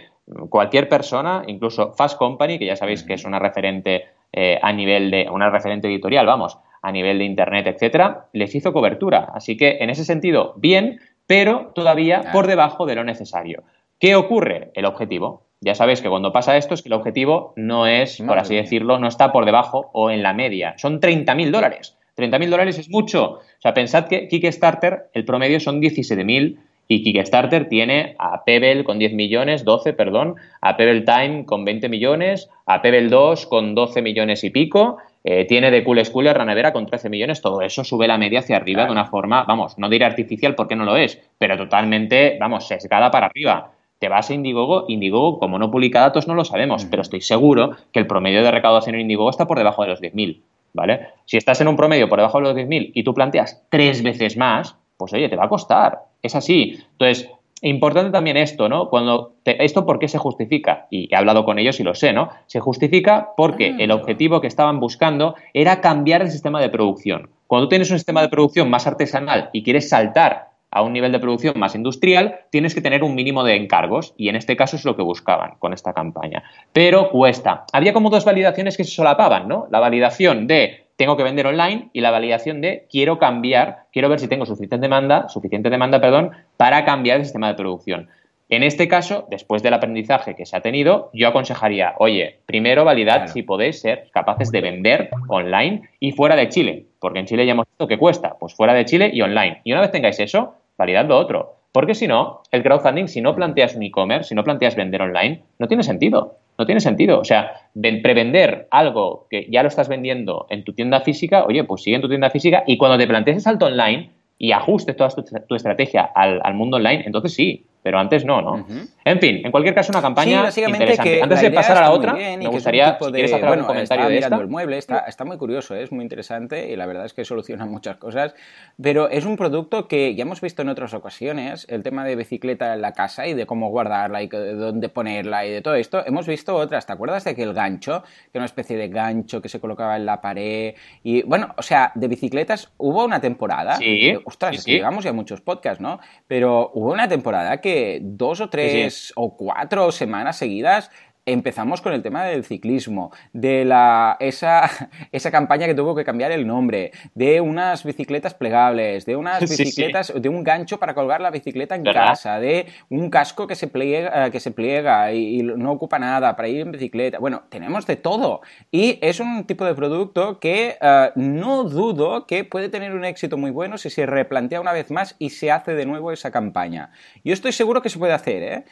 cualquier persona, incluso Fast Company, que ya sabéis que es una referente eh, a nivel de, una referente editorial, vamos, a nivel de internet, etcétera, les hizo cobertura. Así que en ese sentido, bien, pero todavía por debajo de lo necesario. ¿Qué ocurre? El objetivo. Ya sabéis que cuando pasa esto es que el objetivo no es, por así decirlo, no está por debajo o en la media. Son 30.000 dólares. 30.000 dólares es mucho. O sea, pensad que Kickstarter, el promedio son 17.000 y Kickstarter tiene a Pebble con 10 millones, 12, perdón, a Pebble Time con 20 millones, a Pebble 2 con 12 millones y pico, eh, tiene de Cool School a Ranadera con 13 millones, todo eso sube la media hacia arriba de una forma, vamos, no diré artificial porque no lo es, pero totalmente, vamos, sesgada para arriba. Te vas a Indiegogo, Indiegogo, como no publica datos, no lo sabemos, pero estoy seguro que el promedio de recaudación en Indiegogo está por debajo de los 10.000. ¿vale? Si estás en un promedio por debajo de los 10.000 y tú planteas tres veces más, pues oye, te va a costar. Es así. Entonces, importante también esto, ¿no? Cuando esto por qué se justifica y he hablado con ellos y lo sé, ¿no? Se justifica porque el ah. objetivo que estaban buscando era cambiar el sistema de producción. Cuando tú tienes un sistema de producción más artesanal y quieres saltar a un nivel de producción más industrial, tienes que tener un mínimo de encargos y en este caso es lo que buscaban con esta campaña. Pero cuesta. Había como dos validaciones que se solapaban, ¿no? La validación de tengo que vender online y la validación de quiero cambiar, quiero ver si tengo suficiente demanda, suficiente demanda, perdón, para cambiar el sistema de producción. En este caso, después del aprendizaje que se ha tenido, yo aconsejaría, oye, primero validad si podéis ser capaces de vender online y fuera de Chile, porque en Chile ya hemos visto que cuesta, pues fuera de Chile y online. Y una vez tengáis eso, validad lo otro. Porque si no, el crowdfunding, si no planteas un e-commerce, si no planteas vender online, no tiene sentido. No tiene sentido. O sea, prevender algo que ya lo estás vendiendo en tu tienda física, oye, pues sigue en tu tienda física y cuando te plantees el salto online y ajustes toda tu, estrategia al, mundo online, entonces sí, pero antes no, ¿no? En fin, en cualquier caso, una campaña interesante. antes de pasar a la otra, me gustaría, si quieres hacer algún comentario de esta. el mueble, está, está, muy curioso, ¿eh? es muy interesante y la verdad es que soluciona (laughs) muchas cosas, pero es un producto que ya hemos visto en otras ocasiones, el tema de bicicleta en la casa y de cómo guardarla y de dónde ponerla y de todo esto, hemos visto otras, ¿te acuerdas de que el gancho, que era una especie de gancho que se colocaba en la pared y, bueno, o sea, de bicicletas hubo una temporada, sí, ostras, llegamos ya muchos podcasts, ¿no? Pero hubo una temporada que dos o tres o cuatro semanas seguidas empezamos con el tema del ciclismo, de la, esa, (laughs) esa campaña que tuvo que cambiar el nombre, de unas bicicletas plegables, de unas (laughs) bicicletas, de un gancho para colgar la bicicleta en casa, de un casco que se pliega, que se pliega y, no ocupa nada para ir en bicicleta. Bueno, tenemos de todo. Y es un tipo de producto que eh, no dudo que puede tener un éxito muy bueno si se replantea una vez más y se hace de nuevo esa campaña. Yo estoy seguro que se puede hacer, ¿eh?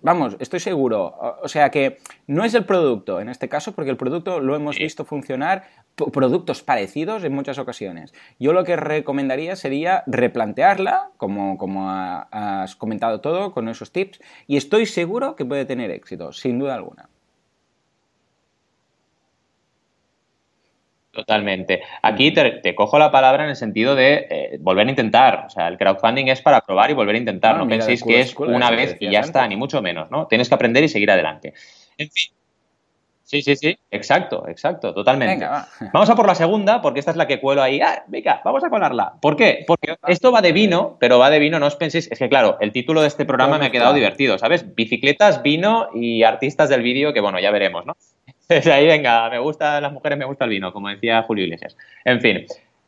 vamos, estoy seguro. O sea que no es el producto en este caso, porque el producto lo hemos visto funcionar, productos parecidos en muchas ocasiones. Yo lo que recomendaría sería replantearla, como, como has comentado todo, con esos tips, y estoy seguro que puede tener éxito, sin duda alguna. Totalmente. Aquí te, cojo la palabra en el sentido de eh, volver a intentar. O sea, el crowdfunding es para probar y volver a intentar. Ah, no, penséis que es una vez y ya está, ni mucho menos, ¿no? Tienes que aprender y seguir adelante. En fin. Sí, sí, sí. Exacto, exacto, totalmente. (laughs) Vamos a por la segunda, porque esta es la que cuelo ahí. Ah, venga, vamos a colarla. ¿Por qué? Porque esto va de vino, pero va de vino, no os penséis. Es que, claro, el título de este programa me ha quedado divertido, ¿sabes? Bicicletas, vino y artistas del vídeo, que bueno, ya veremos, ¿no? (laughs) ahí, venga, me gustan las mujeres, me gusta el vino, como decía Julio Iglesias. En fin,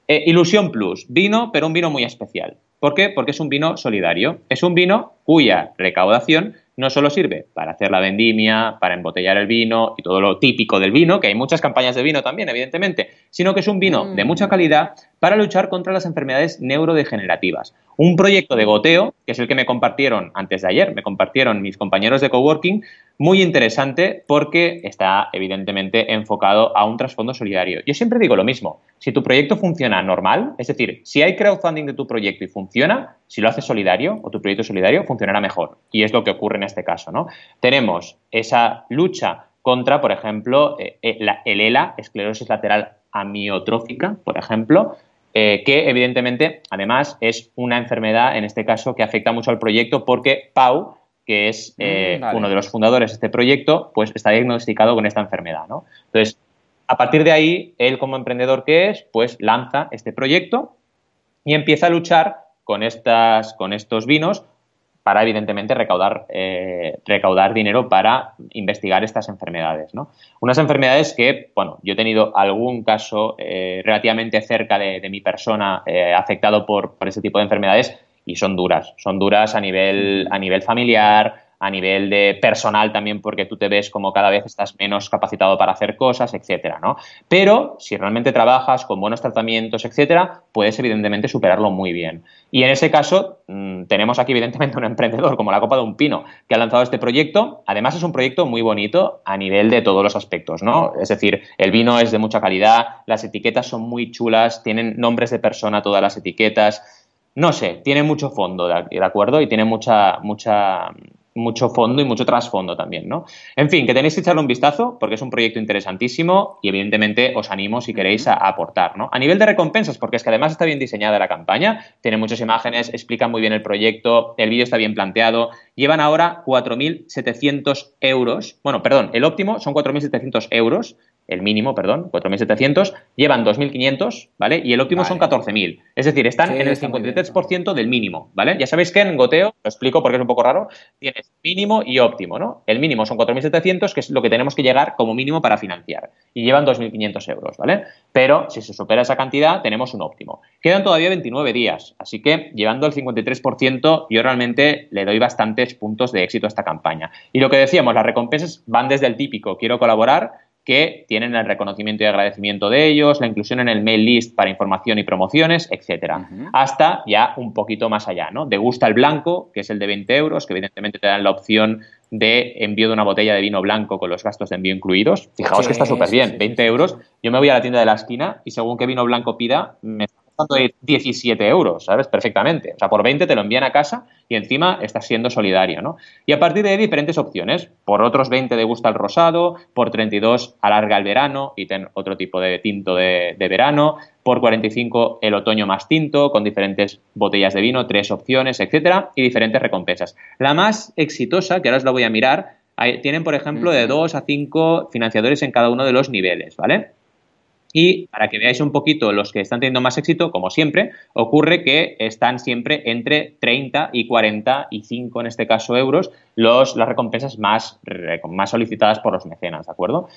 eh, Ilusión Plus, vino, pero un vino muy especial. ¿Por qué? Porque es un vino solidario. Es un vino cuya recaudación no solo sirve para hacer la vendimia, para embotellar el vino y todo lo típico del vino, que hay muchas campañas de vino también, evidentemente, sino que es un vino de mucha mm. calidad para luchar contra las enfermedades neurodegenerativas. Un proyecto de goteo, que es el que me compartieron antes de ayer, me compartieron mis compañeros de coworking, muy interesante porque está evidentemente enfocado a un trasfondo solidario. Yo siempre digo lo mismo, si tu proyecto funciona normal, es decir, si hay crowdfunding de tu proyecto y funciona, si lo haces solidario o tu proyecto solidario, funcionará mejor. Y es lo que ocurre en este caso. ¿no? Tenemos esa lucha contra, por ejemplo, eh, eh, el ELA, esclerosis lateral amiotrófica, por ejemplo, eh, que evidentemente, además, es una enfermedad, en este caso, que afecta mucho al proyecto porque Pau, que es mm, uno de los fundadores de este proyecto, pues está diagnosticado con esta enfermedad, ¿no? Entonces, a partir de ahí, él como emprendedor que es, pues lanza este proyecto y empieza a luchar con, estas, con estos vinos para evidentemente recaudar, eh, recaudar dinero para investigar estas enfermedades. ¿no? Unas enfermedades que, bueno, yo he tenido algún caso eh, relativamente cerca de, mi persona eh, afectado por, por este tipo de enfermedades y son duras, son duras a nivel, a nivel familiar, a nivel de personal también porque tú te ves como cada vez estás menos capacitado para hacer cosas, etcétera, ¿no? Pero si realmente trabajas con buenos tratamientos, etcétera, puedes evidentemente superarlo muy bien. Y en ese caso mm, tenemos aquí evidentemente un emprendedor como la Copa de un Pino que ha lanzado este proyecto. Además es un proyecto muy bonito a nivel de todos los aspectos, ¿no? Es decir, el vino es de mucha calidad, las etiquetas son muy chulas, tienen nombres de persona todas las etiquetas. No sé, tiene mucho fondo, ¿de acuerdo? Y tiene mucha, mucha mucho fondo y mucho trasfondo también, ¿no? En fin, que tenéis que echarle un vistazo porque es un proyecto interesantísimo y evidentemente os animo si queréis a, aportar, ¿no? A nivel de recompensas, porque es que además está bien diseñada la campaña, tiene muchas imágenes, explica muy bien el proyecto, el vídeo está bien planteado, llevan ahora 4.700 euros, bueno, perdón, el óptimo son 4.700 euros el mínimo, perdón, 4.700, llevan 2.500, ¿vale? Y el óptimo son 14.000. Es decir, están en el 53% del mínimo, ¿vale? Ya sabéis que en goteo, lo explico porque es un poco raro, tienes mínimo y óptimo, ¿no? El mínimo son 4.700, que es lo que tenemos que llegar como mínimo para financiar. Y llevan 2.500 euros, ¿vale? Pero si se supera esa cantidad, tenemos un óptimo. Quedan todavía 29 días, así que llevando el 53%, yo realmente le doy bastantes puntos de éxito a esta campaña. Y lo que decíamos, las recompensas van desde el típico, quiero colaborar, que tienen el reconocimiento y agradecimiento de ellos, la inclusión en el mail list para información y promociones, etcétera. Hasta ya un poquito más allá, ¿no? De gusta el blanco, que es el de 20 euros, que evidentemente te dan la opción de envío de una botella de vino blanco con los gastos de envío incluidos. Fijaos que está súper bien, 20 euros. Yo me voy a la tienda de la esquina y según qué vino blanco pida, me de 17 euros, ¿sabes? Perfectamente. O sea, por 20 te lo envían a casa y encima estás siendo solidario, ¿no? Y a partir de ahí diferentes opciones. Por otros 20 de gusta el rosado, por 32 alarga el verano y ten otro tipo de tinto de, verano, por 45 el otoño más tinto, con diferentes botellas de vino, tres opciones, etcétera, y diferentes recompensas. La más exitosa, que ahora os la voy a mirar, tienen, por ejemplo, de 2 a 5 financiadores en cada uno de los niveles, ¿vale? Y para que veáis un poquito los que están teniendo más éxito, como siempre, ocurre que están siempre entre 30 y 45, en este caso, euros, los, las recompensas más, más solicitadas por los mecenas, ¿de acuerdo?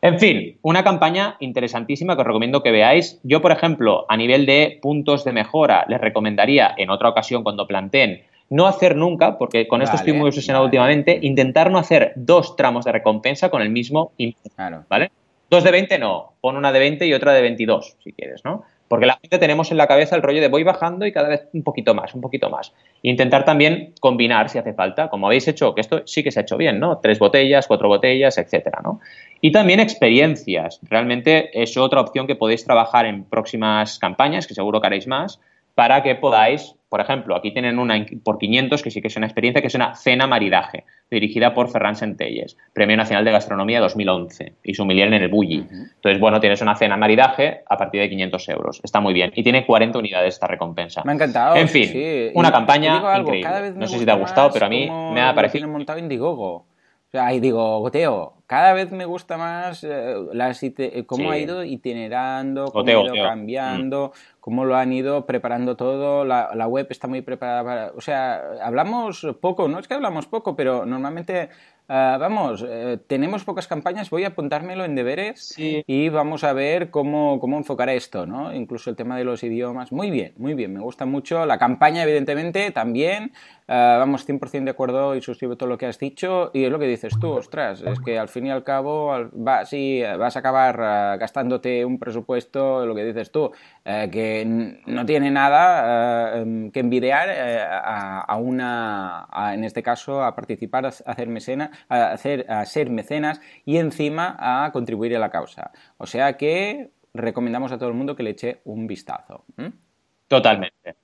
En fin, una campaña interesantísima que os recomiendo que veáis. Yo, por ejemplo, a nivel de puntos de mejora, les recomendaría en otra ocasión cuando planteen no hacer nunca, porque con esto estoy muy obsesionado últimamente, intentar no hacer dos tramos de recompensa con el mismo claro. ¿vale? Dos de 20 no, pon una de 20 y otra de 22, si quieres, ¿no? Porque la gente tenemos en la cabeza el rollo de voy bajando y cada vez un poquito más, un poquito más. Intentar también combinar si hace falta, como habéis hecho, que esto sí que se ha hecho bien, ¿no? Tres botellas, cuatro botellas, etcétera, ¿no? Y también experiencias. Realmente es otra opción que podéis trabajar en próximas campañas, que seguro que haréis más, para que podáis, por ejemplo, aquí tienen una por 500, que sí que es una experiencia, que es una cena maridaje, dirigida por Ferran Centelles, Premio Nacional de Gastronomía 2011, y su en el Bulli. Entonces, bueno, tienes una cena maridaje a partir de 500 euros. Está muy bien. Y tiene 40 unidades esta recompensa. Me ha encantado. En fin, una campaña increíble. No sé si te ha gustado, pero a mí me ha parecido... montado Indiegogo. Sea, ahí digo, Goteo, cada vez me gusta más eh, eh, cómo ha ido itinerando, cómo ha ido cambiando, cómo lo han ido preparando todo. La, la, web está muy preparada para. O sea, hablamos poco, no es que hablamos poco, pero normalmente Ah, vamos, eh, tenemos pocas campañas, voy a apuntármelo en deberes y vamos a ver cómo, cómo enfocar esto, ¿no? Incluso el tema de los idiomas. Muy bien, muy bien, me gusta mucho. La campaña, evidentemente, también. Ah, vamos, 100% de acuerdo y suscribo todo lo que has dicho. Y es lo que dices tú, ostras, es que al fin y al cabo vas, vas a acabar ah, gastándote un presupuesto, lo que dices tú, eh, que no tiene nada em, que envidiar eh, a, una, en este caso, a participar, a hacer mecena a, hacer, a ser mecenas y encima a contribuir a la causa. O sea que recomendamos a todo el mundo que le eche un vistazo. Totalmente.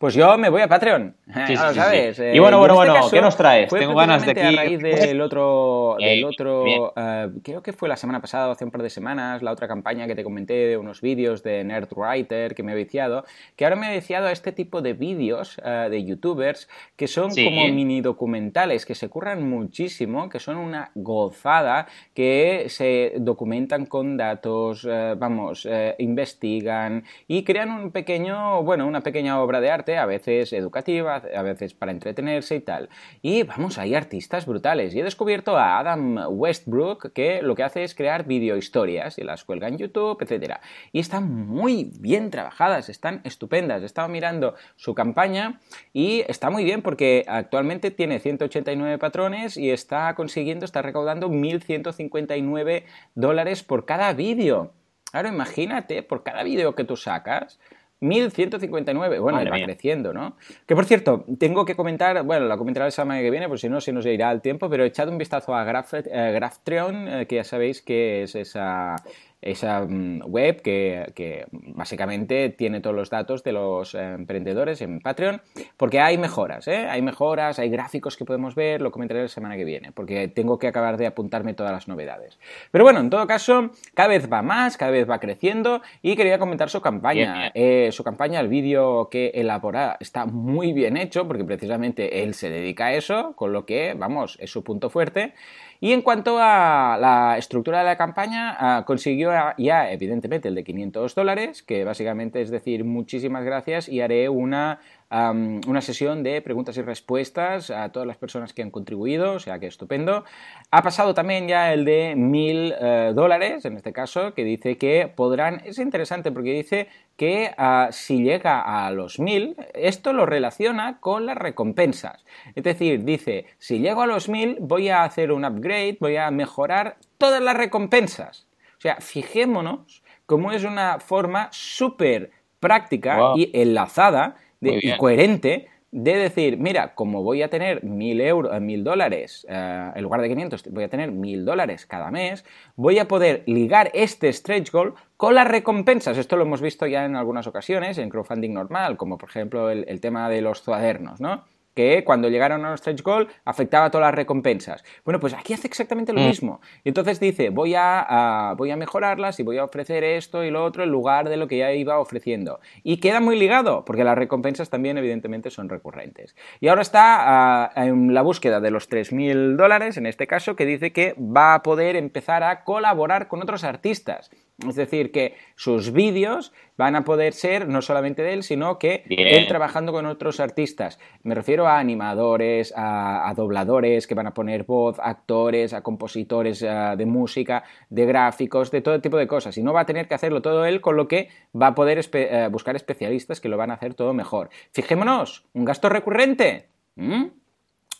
Pues yo me voy a Patreon. Sí, lo sabes. y bueno, bueno, este bueno, ¿qué nos traes? Tengo ganas de aquí. A raíz del otro, del otro eh, creo que fue la semana pasada o hace un par de semanas, la otra campaña que te comenté de unos vídeos de Nerdwriter que me ha viciado, que ahora me ha viciado a este tipo de vídeos eh, de youtubers que son como mini documentales, que se curran muchísimo, que son una gozada, que se documentan con datos, eh, vamos, investigan y crean un pequeño, bueno, una pequeña obra de arte a veces educativa, a veces para entretenerse y tal. Y vamos, hay artistas brutales. Y he descubierto a Adam Westbrook que lo que hace es crear videohistorias y las cuelga en YouTube, etc. Y están muy bien trabajadas, están estupendas. He estado mirando su campaña y está muy bien porque actualmente tiene 189 patrones y está consiguiendo, está recaudando 1.159 dólares por cada vídeo. Ahora imagínate, por cada vídeo que tú sacas, 1159. Bueno, va creciendo, ¿no? Que por cierto, tengo que comentar, bueno, la comentaré la semana que viene, por si no se nos irá el tiempo, pero he echado un vistazo a Graph, eh, Graphtreon, eh, que ya sabéis que es esa esa mm, web que, básicamente tiene todos los datos de los eh, emprendedores en Patreon, porque hay mejoras, ¿eh? hay mejoras, hay gráficos que podemos ver, lo comentaré la semana que viene, porque tengo que acabar de apuntarme todas las novedades. Pero bueno, en todo caso, cada vez va más, cada vez va creciendo y quería comentar su campaña. Eh, su campaña, el vídeo que elabora está muy bien hecho, porque precisamente él se dedica a eso, con lo que, vamos, es su punto fuerte. Y en cuanto a la estructura de la campaña, ah, consiguió ya, evidentemente, el de 500 dólares, que básicamente es decir muchísimas gracias y haré una una sesión de preguntas y respuestas a todas las personas que han contribuido, o sea que estupendo. Ha pasado también ya el de mil eh, dólares, en este caso, que dice que podrán, es interesante porque dice que ah, si llega a los mil, esto lo relaciona con las recompensas. Es decir, dice, si llego a los mil, voy a hacer un upgrade, voy a mejorar todas las recompensas. O sea, fijémonos cómo es una forma súper práctica y enlazada y coherente de decir, mira, como voy a tener mil euros, eh, mil dólares, eh, en lugar de 500, voy a tener mil dólares cada mes, voy a poder ligar este stretch goal con las recompensas. Esto lo hemos visto ya en algunas ocasiones en crowdfunding normal, como por ejemplo el, el tema de los cuadernos, ¿no? Que cuando llegaron a los stretch goal afectaba todas las recompensas. Bueno, pues aquí hace exactamente lo mm. mismo. Y entonces dice, voy a, voy a mejorarlas y voy a ofrecer esto y lo otro en lugar de lo que ya iba ofreciendo. Y queda muy ligado, porque las recompensas también evidentemente son recurrentes. Y ahora está en la búsqueda de los 3.000 dólares, en este caso, que dice que va a poder empezar a colaborar con otros artistas. Es decir, que sus vídeos van a poder ser no solamente de él, sino que él trabajando con otros artistas. Me refiero a animadores, a, dobladores que van a poner voz, actores, a compositores eh, de música, de gráficos, de todo tipo de cosas. Y no va a tener que hacerlo todo él, con lo que va a poder eh, buscar especialistas que lo van a hacer todo mejor. Fijémonos, un gasto recurrente.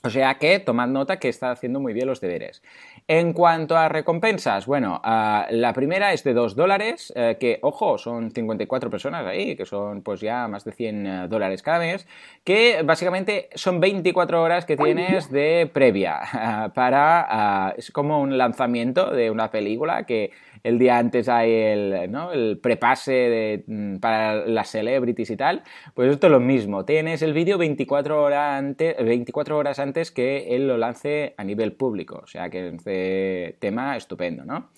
O sea que tomad nota que está haciendo muy bien los deberes. En cuanto a recompensas, bueno, ah, la primera es de 2 dólares, eh, que, ojo, son 54 personas ahí, que son pues ya más de 100 eh, dólares cada mes, que básicamente son 24 horas que tienes de previa (laughs) para... Ah, es como un lanzamiento de una película que el día antes hay el, ¿no? el prepase mm, para las celebrities y tal, pues esto es lo mismo. Tienes el vídeo 24, horas antes, 24 horas antes que él lo lance a nivel público. O sea que este tema estupendo, ¿no?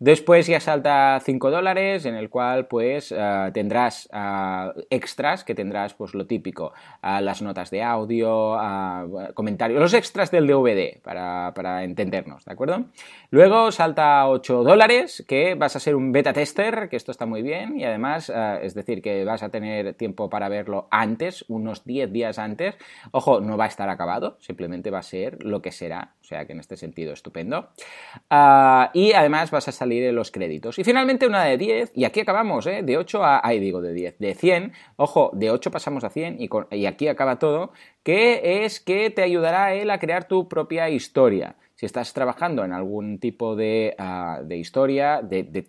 Después ya salta 5 dólares, en el cual pues eh, tendrás eh, extras, que tendrás pues lo típico, eh, las notas de audio, comentarios, los extras del DVD, para, para, entendernos, ¿de acuerdo? Luego salta 8 dólares, que vas a ser un beta tester, que esto está muy bien, y además, es decir, que vas a tener tiempo para verlo antes, unos 10 días antes. Ojo, no va a estar acabado, simplemente va a ser lo que será, o sea que en este sentido estupendo. y además vas a salir de los créditos. Y finalmente una de 10, y aquí acabamos, ¿eh? de 8 a, ahí digo, de 10, de 100, ojo, de 8 pasamos a 100 y, y aquí acaba todo, que es que te ayudará él a crear tu propia historia si estás trabajando en algún tipo de, ah, de historia de,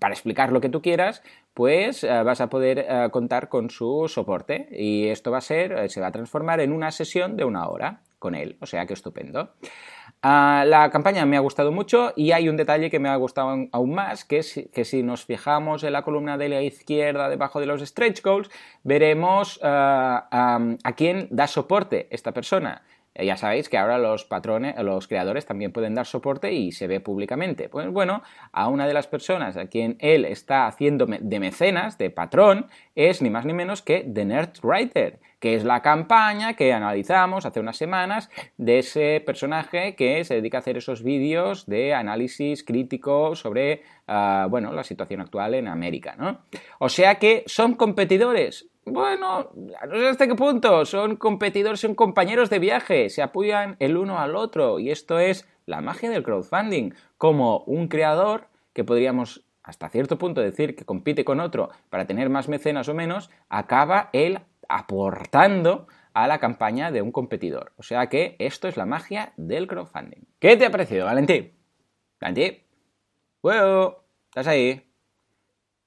para explicar lo que tú quieras, pues ah, vas a poder ah, contar con su soporte y esto va a ser, se va a transformar en una sesión de una hora con él, o sea que estupendo. Ah, la campaña me ha gustado mucho y hay un detalle que me ha gustado aún más, que es que si nos fijamos en la columna de la izquierda debajo de los stretch goals, veremos ah, a quién da soporte esta persona. Eh, ya sabéis que ahora los patrones, los creadores también pueden dar soporte y se ve públicamente. Pues bueno, a una de las personas a quien él está haciendo de mecenas, de patrón, es ni más ni menos que The Nerd Writer, que es la campaña que analizamos hace unas semanas de ese personaje que se dedica a hacer esos vídeos de análisis crítico sobre, ah, bueno, la situación actual en América, ¿no? O sea que son competidores, bueno, no sé hasta qué punto. Son competidores, son compañeros de viaje, se apoyan el uno al otro. Y esto es la magia del crowdfunding. Como un creador, que podríamos hasta cierto punto decir que compite con otro para tener más mecenas o menos, acaba él aportando a la campaña de un competidor. O sea que esto es la magia del crowdfunding. ¿Qué te ha parecido, Valentín? Valentín. Bueno, ¿estás ahí?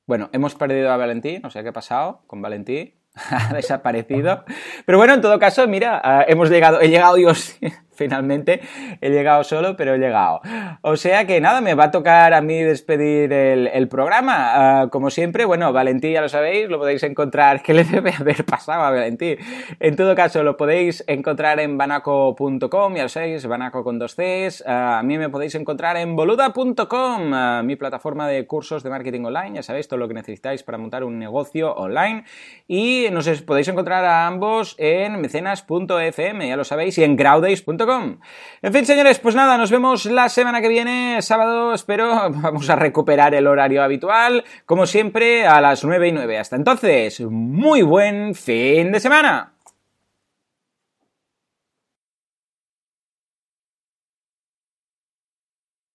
Bueno, hemos perdido a Valentín, no sé qué ha pasado con Valentín, (laughs) ha desaparecido. Pero bueno, en todo caso, mira, ah, hemos llegado, he llegado yo finalmente he llegado solo, pero he llegado. O sea que nada, me va a tocar a mí despedir el, programa. Ah, como siempre, bueno, Valentín ya lo sabéis, lo podéis encontrar. (laughs) ¿Qué le debe haber pasado a Valentín? En todo caso, lo podéis encontrar en banaco.com, ya lo sabéis, banaco con dos Cs. Ah, a mí me podéis encontrar en boluda.com, ah, mi plataforma de cursos de marketing online. Ya sabéis todo lo que necesitáis para montar un negocio online. Y nos podéis encontrar a ambos en mecenas.fm, ya lo sabéis, y en en fin, señores, pues nada, nos vemos la semana que viene, sábado, espero, (laughs) vamos a recuperar el horario habitual, como siempre, a las 9 y 9. Hasta entonces, muy buen fin de semana.